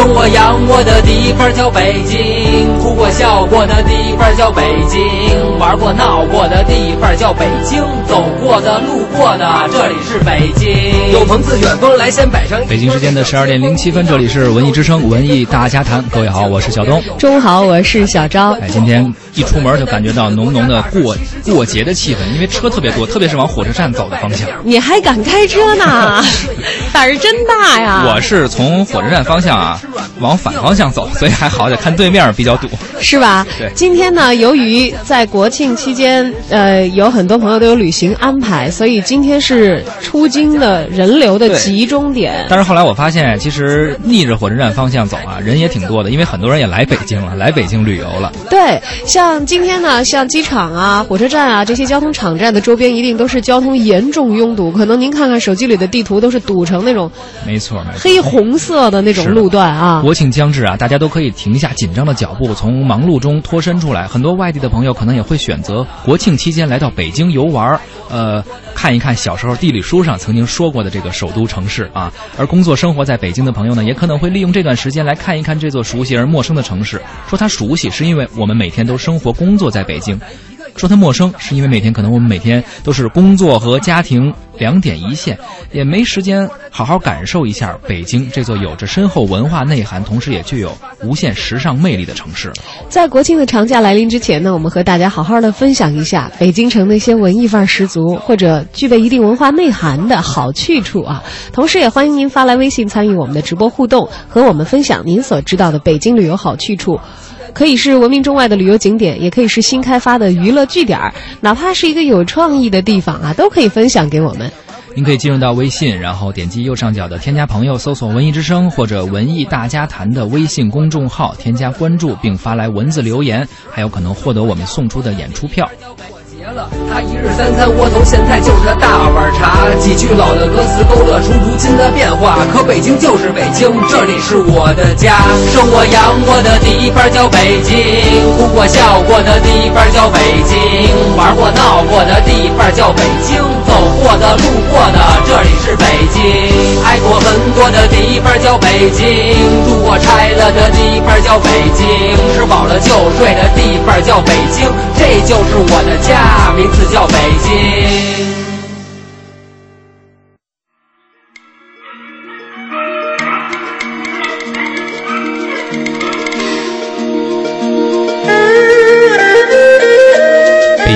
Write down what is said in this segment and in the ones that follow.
生我养我的地方叫北京，哭过笑过的地方叫北京，玩过闹过的地方叫北京，走过的路过的这里是北京。有朋自远方来，先摆上。北京时间的十二点零七分，这里是文艺之声文艺大家谈。各位好，我是小东。中午好，我是小昭。哎，今天一出门就感觉到浓浓的过过节的气氛，因为车特别多，特别是往火车站走的方向。你还敢开车呢？胆儿真大呀！我是从火车站方向啊往反方向走，所以还好点，看对面比较堵，是吧？对。今天呢，由于在国庆期间，呃，有很多朋友都有旅行安排，所以今天是出京的人流的集中点。但是后来我发现，其实逆着火车站方向走啊，人也挺多的，因为很多人也来北京了，来北京旅游了。对，像今天呢，像机场啊、火车站啊这些交通场站的周边，一定都是交通严重拥堵。可能您看看手机里的地图，都是堵成那种没错，没错，黑红色的那种路段啊。国庆将至啊，大家都可以停下紧张的脚步，从忙碌中脱身出来。很多外地的朋友可能也会选择国庆期间来到北京游玩，呃，看一看小时候地理书上曾经说过的这个首都城市啊。而工作生活在北京的朋友呢，也可能会利用这段时间来看一看这座熟悉而陌生的城市。说它熟悉，是因为我们每天都生生活工作在北京。说它陌生，是因为每天可能我们每天都是工作和家庭两点一线，也没时间好好感受一下北京这座有着深厚文化内涵，同时也具有无限时尚魅力的城市。在国庆的长假来临之前呢，我们和大家好好的分享一下北京城那些文艺范儿十足或者具备一定文化内涵的好去处啊。同时，也欢迎您发来微信参与我们的直播互动，和我们分享您所知道的北京旅游好去处。可以是闻名中外的旅游景点，也可以是新开发的娱乐据点，哪怕是一个有创意的地方啊，都可以分享给我们。您可以进入到微信，然后点击右上角的添加朋友，搜索“文艺之声”或者“文艺大家谈”的微信公众号，添加关注并发来文字留言，还有可能获得我们送出的演出票。他一日三餐窝头，现在就是大碗茶。几句老的歌词勾勒出如今的变化。可北京就是北京，这里是我的家。生我养我的地方叫北京，哭过笑过的地方叫北京，玩过闹过的地方叫北京，走过的路过的这里是北京。爱过很多的地方叫北京，住过拆了的地方叫北京，吃饱了就睡的地方叫北京，这就是我的家。名字叫北京。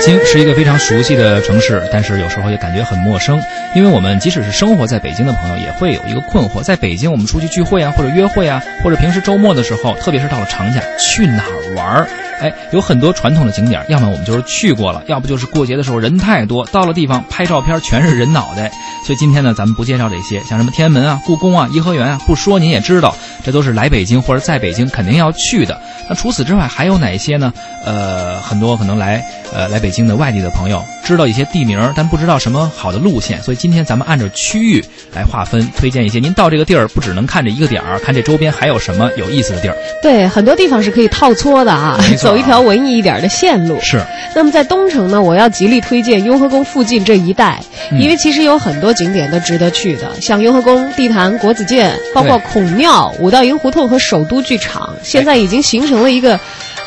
京是一个非常熟悉的城市，但是有时候也感觉很陌生。因为我们即使是生活在北京的朋友，也会有一个困惑：在北京，我们出去聚会啊，或者约会啊，或者平时周末的时候，特别是到了长假，去哪儿玩儿？哎，有很多传统的景点，要么我们就是去过了，要不就是过节的时候人太多，到了地方拍照片全是人脑袋。所以今天呢，咱们不介绍这些，像什么天安门啊、故宫啊、颐和园啊，不说您也知道，这都是来北京或者在北京肯定要去的。那除此之外还有哪些呢？呃，很多可能来呃来北京的外地的朋友知道一些地名，但不知道什么好的路线。所以今天咱们按照区域来划分，推荐一些。您到这个地儿不只能看这一个点儿，看这周边还有什么有意思的地儿。对，很多地方是可以套搓的啊，走一条文艺一点的线路。是。那么在东城呢，我要极力推荐雍和宫附近这一带，因为其实有很多景点都值得去的，像雍和宫、地坛、国子监，包括孔庙、五道营胡同和首都剧场，现在已经形成了一个，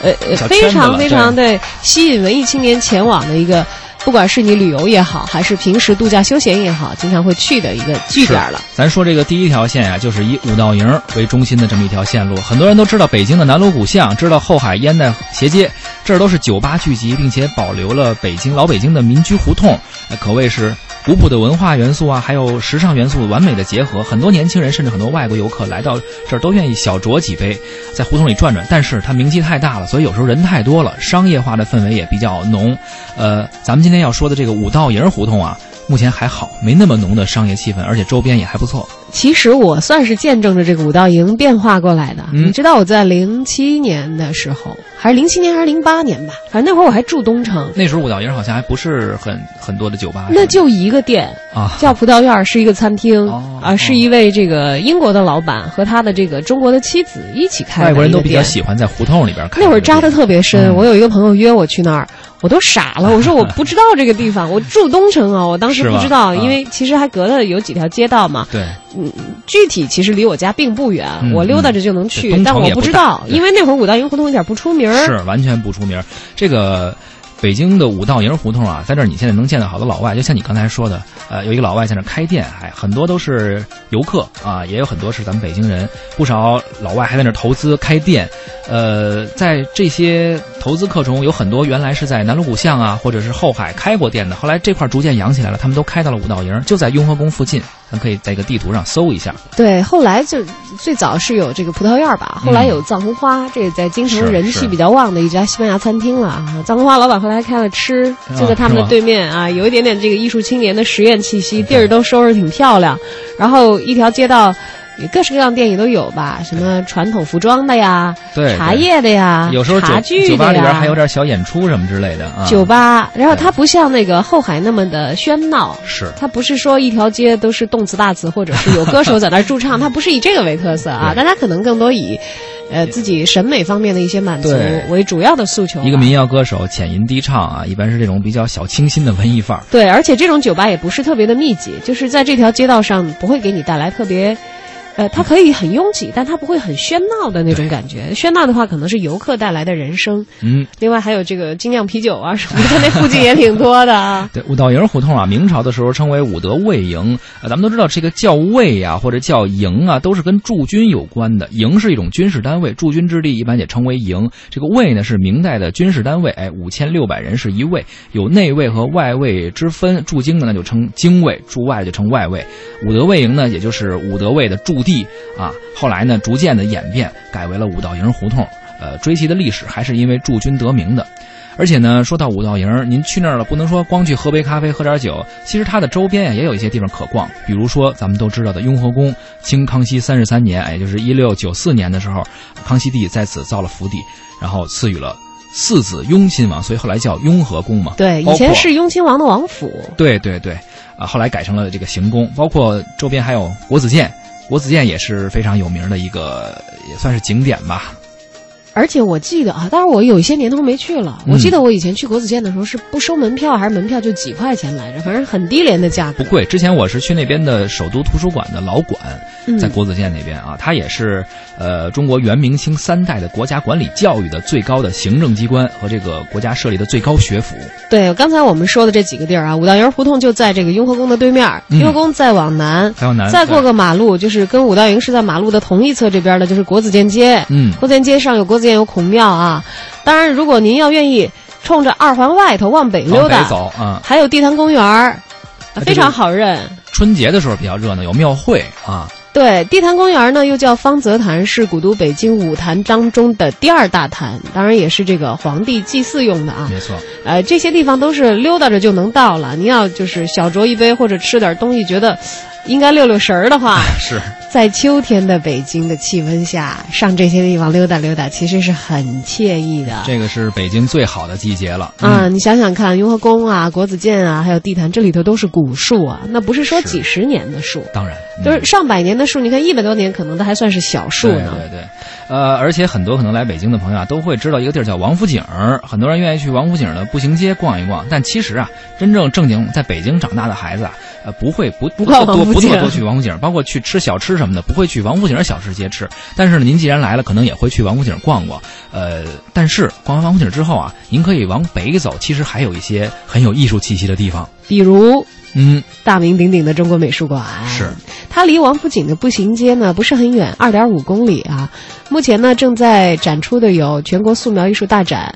呃呃，非常非常对吸引文艺青年前往的一个。不管是你旅游也好，还是平时度假休闲也好，经常会去的一个据点了。咱说这个第一条线啊，就是以五道营为中心的这么一条线路。很多人都知道北京的南锣鼓巷，知道后海烟袋斜街，这儿都是酒吧聚集，并且保留了北京老北京的民居胡同，可谓是。古朴的文化元素啊，还有时尚元素完美的结合，很多年轻人甚至很多外国游客来到这儿都愿意小酌几杯，在胡同里转转。但是它名气太大了，所以有时候人太多了，商业化的氛围也比较浓。呃，咱们今天要说的这个五道营胡同啊。目前还好，没那么浓的商业气氛，而且周边也还不错。其实我算是见证着这个五道营变化过来的。你知道我在零七年的时候，还是零七年还是零八年吧？反正那会儿我还住东城。那时候五道营好像还不是很很多的酒吧。那就一个店啊，叫葡萄院，是一个餐厅啊，是一位这个英国的老板和他的这个中国的妻子一起开的。外国人都比较喜欢在胡同里边开。那会儿扎的特别深，我有一个朋友约我去那儿。我都傻了，我说我不知道这个地方，我住东城啊，我当时不知道，啊因为其实还隔了有几条街道嘛。对，嗯，具体其实离我家并不远，嗯我溜达着就能去，但我不知道，因为那会儿五道营胡同有点不出名儿。是完全不出名儿。这个北京的五道营胡同啊，在这儿你现在能见到好多老外，就像你刚才说的，呃，有一个老外在那开店，还很多都是游客啊，也有很多是咱们北京人，不少老外还在那投资开店。呃，在这些投资客中，有很多原来是在南锣鼓巷啊，或者是后海开过店的，后来这块逐渐养起来了，他们都开到了五道营，就在雍和宫附近，咱可以在一个地图上搜一下。对，后来就最早是有这个葡萄院儿吧，后来有藏红花，这也在京城人气比较旺的一家西班牙餐厅了啊。藏红花老板后来还开了吃，就在他们的对面啊，有一点点这个艺术青年的实验气息，地儿都收拾挺漂亮，然后一条街道。也各式各样的店也都有吧，什么传统服装的呀，对茶叶的呀，有时候茶具吧里边还有点小演出什么之类的啊。酒吧，然后它不像那个后海那么的喧闹，是它不是说一条街都是动词大词，或者是有歌手在那儿驻唱，它不是以这个为特色啊，对大家可能更多以，呃，自己审美方面的一些满足为主要的诉求。一个民谣歌手浅吟低唱啊，一般是这种比较小清新的文艺范儿。对，而且这种酒吧也不是特别的密集，就是在这条街道上不会给你带来特别。呃，它可以很拥挤，但它不会很喧闹的那种感觉。喧闹的话，可能是游客带来的人声。嗯，另外还有这个精酿啤酒啊什么的，那附近也挺多的啊。对，五道营胡同啊，明朝的时候称为武德卫营。呃，咱们都知道这个叫卫呀、或者叫营啊，都是跟驻军有关的。营是一种军事单位，驻军之地一般也称为营。这个卫呢是明代的军事单位，哎，五千六百人是一卫，有内卫和外卫之分。驻京的那就称京卫，驻外就称外卫。武德卫营呢，也就是武德卫的驻地啊。后来呢，逐渐的演变，改为了五道营胡同。呃，追其的历史还是因为驻军得名的。而且呢，说到五道营，您去那儿了，不能说光去喝杯咖啡、喝点酒，其实它的周边呀也有一些地方可逛，比如说咱们都知道的雍和宫。清康熙三十三年，也就是一六九四年的时候，康熙帝在此造了府邸，然后赐予了四子雍亲王，所以后来叫雍和宫嘛。对，以前是雍亲王的王府。对对对，啊，后来改成了这个行宫，包括周边还有国子监，国子监也是非常有名的一个，也算是景点吧。而且我记得啊，当然我有一些年头没去了。嗯我记得我以前去国子监的时候是不收门票，还是门票就几块钱来着，反正很低廉的价格。不贵，之前我是去那边的首都图书馆的老馆，嗯在国子监那边啊，它也是呃中国元明清三代的国家管理教育的最高的行政机关和这个国家设立的最高学府。对，刚才我们说的这几个地儿啊，五道营胡同就在这个雍和宫的对面，嗯雍和宫再往南，再往南再过个马路，就是跟五道营是在马路的同一侧这边的，就是国子监街。嗯国子监街上有国子监有孔庙啊。当然，如果您要愿意冲着二环外头往北溜达，走啊，还有地坛公园儿，这个非常好认。春节的时候比较热闹，有庙会啊。对，地坛公园呢又叫方泽坛，是古都北京五坛当中的第二大坛，当然也是这个皇帝祭祀用的啊。没错，呃，这些地方都是溜达着就能到了。您要就是小酌一杯或者吃点东西，觉得应该溜溜神儿的话，是在秋天的北京的气温下，上这些地方溜达溜达，其实是很惬意的。这个是北京最好的季节了啊，你想想看，雍和宫啊、国子监啊，还有地坛，这里头都是古树啊，那不是说几十年的树，当然嗯就是上百年的树。你看一百多年，可能都还算是小树对呢。对对，呃，而且很多可能来北京的朋友啊，都会知道一个地儿叫王府井儿，很多人愿意去王府井的步行街逛一逛。但其实啊，真正正经在北京长大的孩子啊，呃，不会不不逛多不做多去王府井，包括去吃小吃什么的，不会去王府井小吃街吃。但是呢，您既然来了，可能也会去王府井逛逛。呃，但是逛完王府井之后啊，您可以往北走，其实还有一些很有艺术气息的地方。比如嗯，大名鼎鼎的中国美术馆，是它离王府井的步行街呢不是很远，二点五公里啊。目前呢正在展出的有全国素描艺术大展。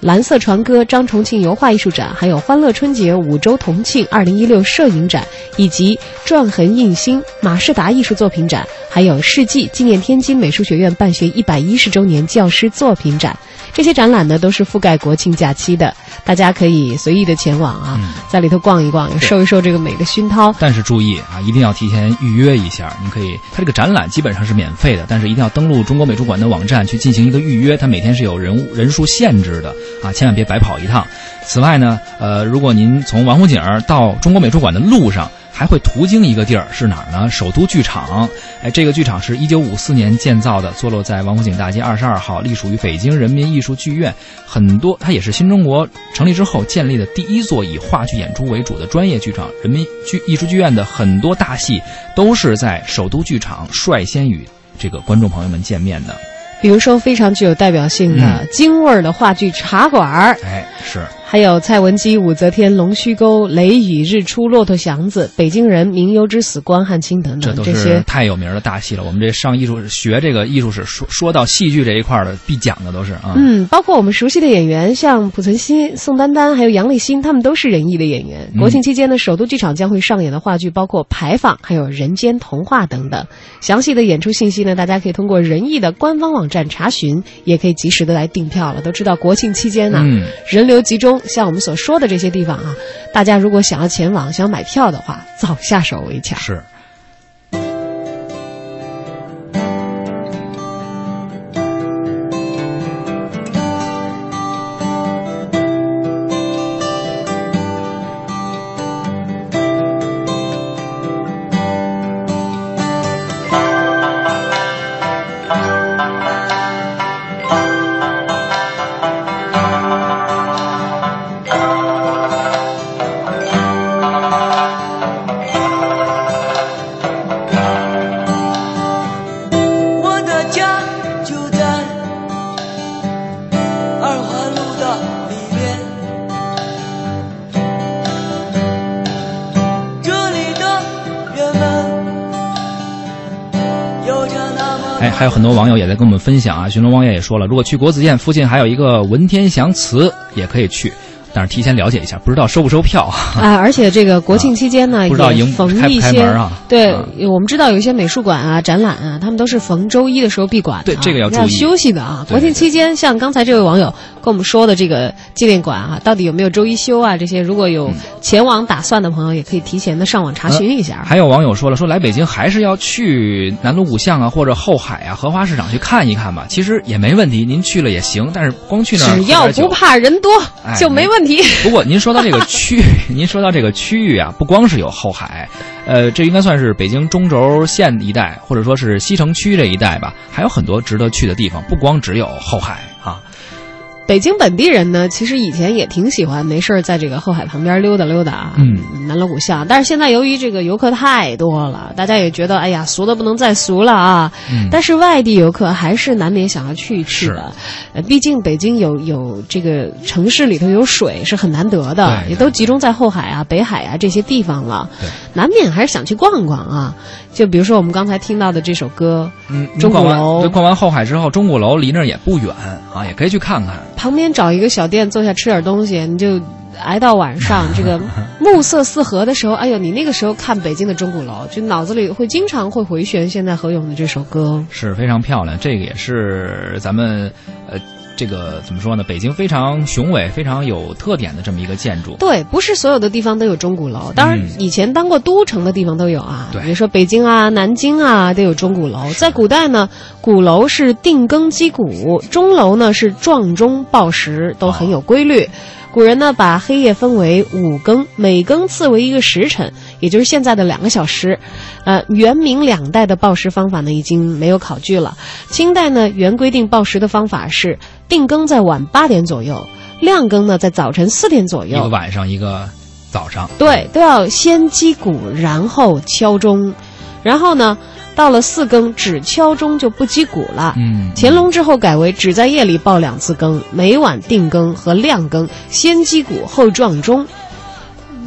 蓝色船歌张重庆油画艺术展，还有欢乐春节五洲同庆二零一六摄影展，以及壮痕印星马士达艺术作品展，还有世纪纪念天津美术学院办学一百一十周年教师作品展。这些展览呢都是覆盖国庆假期的，大家可以随意的前往啊，嗯在里头逛一逛，受一受这个美的熏陶。但是注意啊，一定要提前预约一下。您可以，它这个展览基本上是免费的，但是一定要登录中国美术馆的网站去进行一个预约，它每天是有人物人数限制的啊，千万别白跑一趟。此外呢，呃，如果您从王府井儿到中国美术馆的路上还会途经一个地儿，是哪儿呢？首都剧场。哎，这个剧场是一九五四年建造的，坐落在王府井大街二十二号，隶属于北京人民艺术剧院。很多，它也是新中国成立之后建立的第一座以话剧演出为主的专业剧场。人民剧艺术剧院的很多大戏都是在首都剧场率先与这个观众朋友们见面的。比如说非常具有代表性的京味儿的话剧《茶馆》，哎，是。还有蔡文姬、武则天、龙须沟、雷雨、日出、骆驼祥子、北京人、名优之死、关汉卿等等，这都是太有名的大戏了。我们这上艺术学这个艺术史，说说到戏剧这一块的必讲的都是啊。嗯，包括我们熟悉的演员，像濮存昕、宋丹丹，还有杨立新，他们都是仁义的演员。国庆期间呢，首都剧场将会上演的话剧包括《牌坊》还有《人间童话》等等。详细的演出信息呢，大家可以通过仁义的官方网站查询，也可以及时的来订票了。都知道国庆期间呢，人流集中，像我们所说。的这些地方啊，大家如果想要前往、想买票的话，早下手为强。是。很多网友也在跟我们分享啊，寻龙王爷也说了，如果去国子监附近还有一个文天祥祠，也可以去。但是提前了解一下，不知道收不收票啊？而且这个国庆期间呢，不知道迎逢一些对，我们知道有一些美术馆啊、展览啊，他们都是逢周一的时候闭馆，对这个要注意休息的啊。国庆期间，像刚才这位网友跟我们说的这个纪念馆啊，到底有没有周一休啊？这些如果有前往打算的朋友，也可以提前的上网查询一下。还有网友说了，说来北京还是要去南锣鼓巷啊，或者后海啊、荷花市场去看一看吧。其实也没问题，您去了也行，但是光去那儿只要不怕人多就没问题。不过您说。到这个 区域，您说到这个区域啊，不光是有后海，呃，这应该算是北京中轴线一带，或者说是西城区这一带吧，还有很多值得去的地方，不光只有后海啊。北京本地人呢，其实以前也挺喜欢没事儿在这个后海旁边溜达溜达啊，南锣鼓巷。但是现在由于这个游客太多了，大家也觉得哎呀，俗的不能再俗了啊。但是外地游客还是难免想要去一去的，呃，毕竟北京有有这个城市里头有水是很难得的，也都集中在后海啊、北海啊这些地方了，难免还是想去逛逛啊。就比如说我们刚才听到的这首歌，嗯，钟鼓楼。对，逛完后海之后，钟鼓楼离那儿也不远啊，也可以去看看。旁边找一个小店坐下吃点东西，你就挨到晚上这个 暮色四合的时候，哎呦，你那个时候看北京的钟鼓楼，就脑子里会经常会回旋现在何勇的这首歌，是非常漂亮。这个也是咱们呃。这个怎么说呢？北京非常雄伟、非常有特点的这么一个建筑。对，不是所有的地方都有钟鼓楼。当然，以前当过都城的地方都有啊。对，比如说北京啊、南京啊，都有钟鼓楼。在古代呢，鼓楼是定更击鼓，钟楼呢是撞钟报时，都很有规律。古人呢，把黑夜分为五更，每更次为一个时辰，也就是现在的两个小时。呃，元明两代的报时方法呢，已经没有考据了。清代呢，原规定报时的方法是定更在晚八点左右，亮更呢在早晨四点左右。一个晚上，一个早上。对，都要先击鼓，然后敲钟，然后呢。到了四更，只敲钟就不击鼓了。嗯，乾隆之后改为只在夜里报两次更，每晚定更和亮更，先击鼓后撞钟。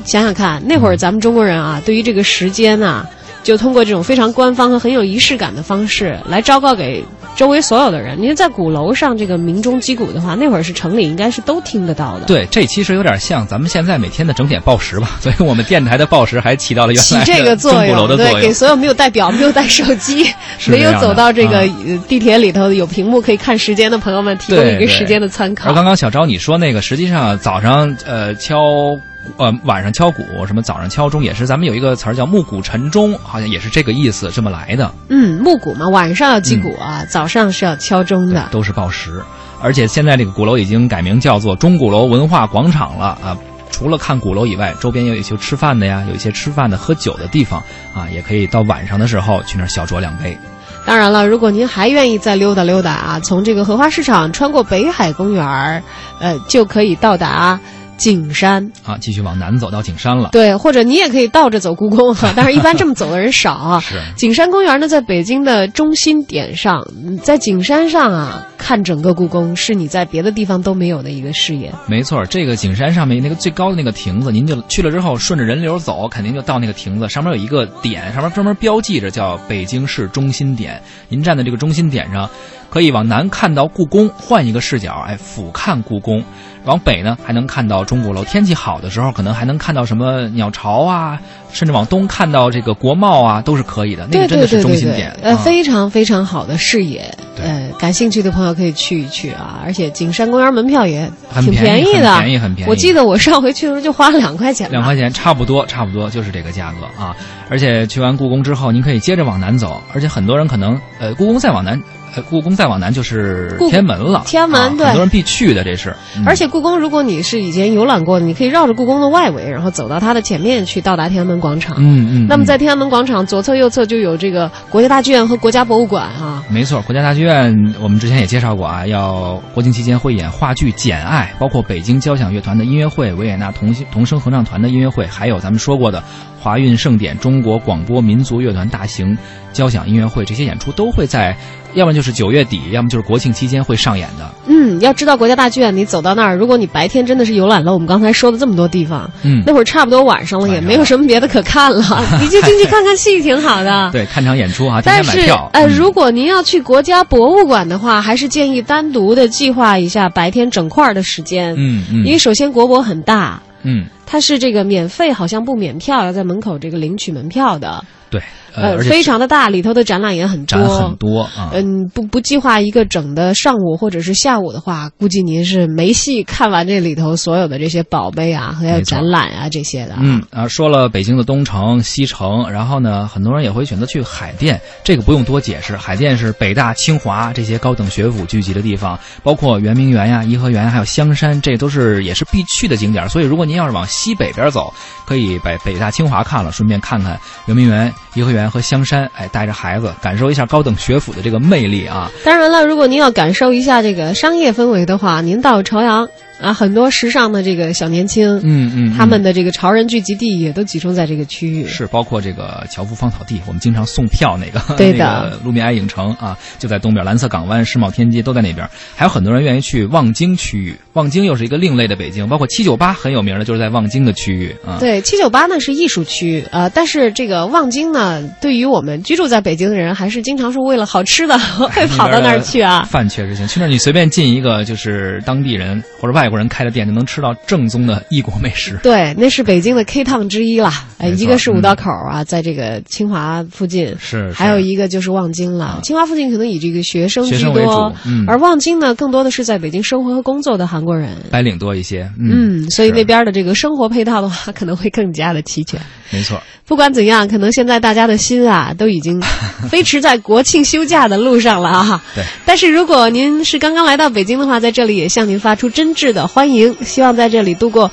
想想看，那会儿咱们中国人啊，对于这个时间啊。就通过这种非常官方和很有仪式感的方式来昭告给周围所有的人。你看，在鼓楼上这个鸣钟击鼓的话，那会儿是城里应该是都听得到的。对，这其实有点像咱们现在每天的整点报时吧。所以我们电台的报时还起到了原来起这个作用，对，给所有没有带表、没有带手机、没有走到这个地铁里头有屏幕可以看时间的朋友们提供一个时间的参考。而刚刚小昭你说那个，实际上早上呃敲。呃，晚上敲鼓，什么早上敲钟，也是咱们有一个词儿叫暮鼓晨钟，好像也是这个意思，这么来的。嗯，暮鼓嘛，晚上要击鼓啊，早上是要敲钟的，都是报时。而且现在这个鼓楼已经改名叫做钟鼓楼文化广场了啊。除了看鼓楼以外，周边也有一些吃饭的呀，有一些吃饭的、喝酒的地方啊，也可以到晚上的时候去那儿小酌两杯。当然了，如果您还愿意再溜达溜达啊，从这个荷花市场穿过北海公园儿，呃，就可以到达景山。啊，继续往南走到景山了。对，或者你也可以倒着走故宫哈，但是一般这么走的人少啊。是景山公园呢，在北京的中心点上，嗯在景山上啊，看整个故宫是你在别的地方都没有的一个视野。没错，这个景山上面那个最高的那个亭子，您就去了之后，顺着人流走，肯定就到那个亭子，上面有一个点，上面专门标记着叫北京市中心点。您站在这个中心点上，可以往南看到故宫，换一个视角，哎，俯瞰故宫。往北呢，还能看到钟鼓楼。天气好的时候，可能还能看到什么鸟巢啊，甚至往东看到这个国贸啊，都是可以的。那个真的是对对对对中心点，，呃，啊非常非常好的视野。对呃，感兴趣的朋友可以去一去啊，而且景山公园门票也挺很便宜宜的，很便宜很便宜我记得我上回去的时候就花了两块钱，两块钱差不多，差不多就是这个价格啊。而且去完故宫之后，您可以接着往南走，而且很多人可能呃，故宫再往南，呃，故宫再往南就是天安门了。天安门很多人必去的，这是。嗯而且故宫，如果你是以前游览过的，你可以绕着故宫的外围，然后走到它的前面去，到达天安门广场。嗯嗯，那么嗯在天安门广场左侧、右侧就有这个国家大剧院和国家博物馆啊。没错，国家大剧院我们之前也介绍过啊，要国庆期间会演话剧《简爱》，包括北京交响乐团的音乐会、维也纳童童声合唱团的音乐会，还有咱们说过的华韵盛典中国广播民族乐团大型交响音乐会，这些演出都会在，要么就是九月底，要么就是国庆期间会上演的。嗯，要知道国家大剧院，你走到那儿，如果你白天真的是游览了我们刚才说的这么多地方，嗯，那会儿差不多晚上了，也没有什么别的可看了，你就进去看看戏挺好的。对，看场演出啊，提但是前买票。呃，嗯如果您要去国家博物馆的话，还是建议单独的计划一下白天整块的时间，嗯嗯因为首先国博很大，嗯，它是这个免费，好像不免票，要在门口这个领取门票的，对，呃，非常的大，里头的展览也很多，展很多啊。嗯，不不计划一个整的上午或者是下午的话，估计您是没戏看完这里头所有的这些宝贝啊，还有展览啊这些的啊。嗯啊，说了北京的东城、西城，然后呢，很多人也会选择去海淀，这个不用多解释，海淀是北大、清华这些高等学府聚集的地方，包括圆明园呀、颐和园，还有香山，这都是也是必去的景点。所以，如果您要是往西北边走，可以把北大、清华看了，顺便看看圆明园、颐和园和香山，哎，带着孩子感受一下高等学府的这个魅力啊。当然了，如果您要感受一下这个商业氛围的话，您到朝阳啊，很多时尚的这个小年轻，嗯嗯，他们的这个潮人聚集地也都集中在这个区域。是包括这个樵夫芳草地，我们经常送票那个，对的那个路面爱影城啊，就在东边，蓝色港湾、世贸天阶都在那边。还有很多人愿意去望京区域，望京又是一个另类的北京，包括七九八很有名的，就是在望京的区域啊。对，七九八呢是艺术区，呃，但是这个望京呢，对于我们居住在北京的人，还是经常是为了好吃的 会跑到那儿去啊。饭确实行，去那儿你随便进一个就是当地人或者外国人开的店，就能吃到正宗的异国美食。对，那是北京的 K Town 之一了。哎，一个是五道口啊，在这个清华附近，是，还有一个就是望京了。啊清华附近可能以这个学生居多而望京呢，更多的是在北京生活和工作的韩国人。白领多一些，嗯，所以那边的这个生活配套的话，可能会更加的齐全。没错。不管怎样，可能现在大家的心啊，都已经 飞驰在国庆休假的路上了啊。对。但是如果您是刚刚来到北京的话，在这里也向您发出真挚的欢迎，希望在这里度过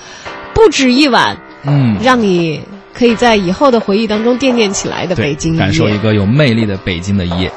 不止一晚，嗯，让你可以在以后的回忆当中惦念起来的北京。感受一个有魅力的北京的一夜。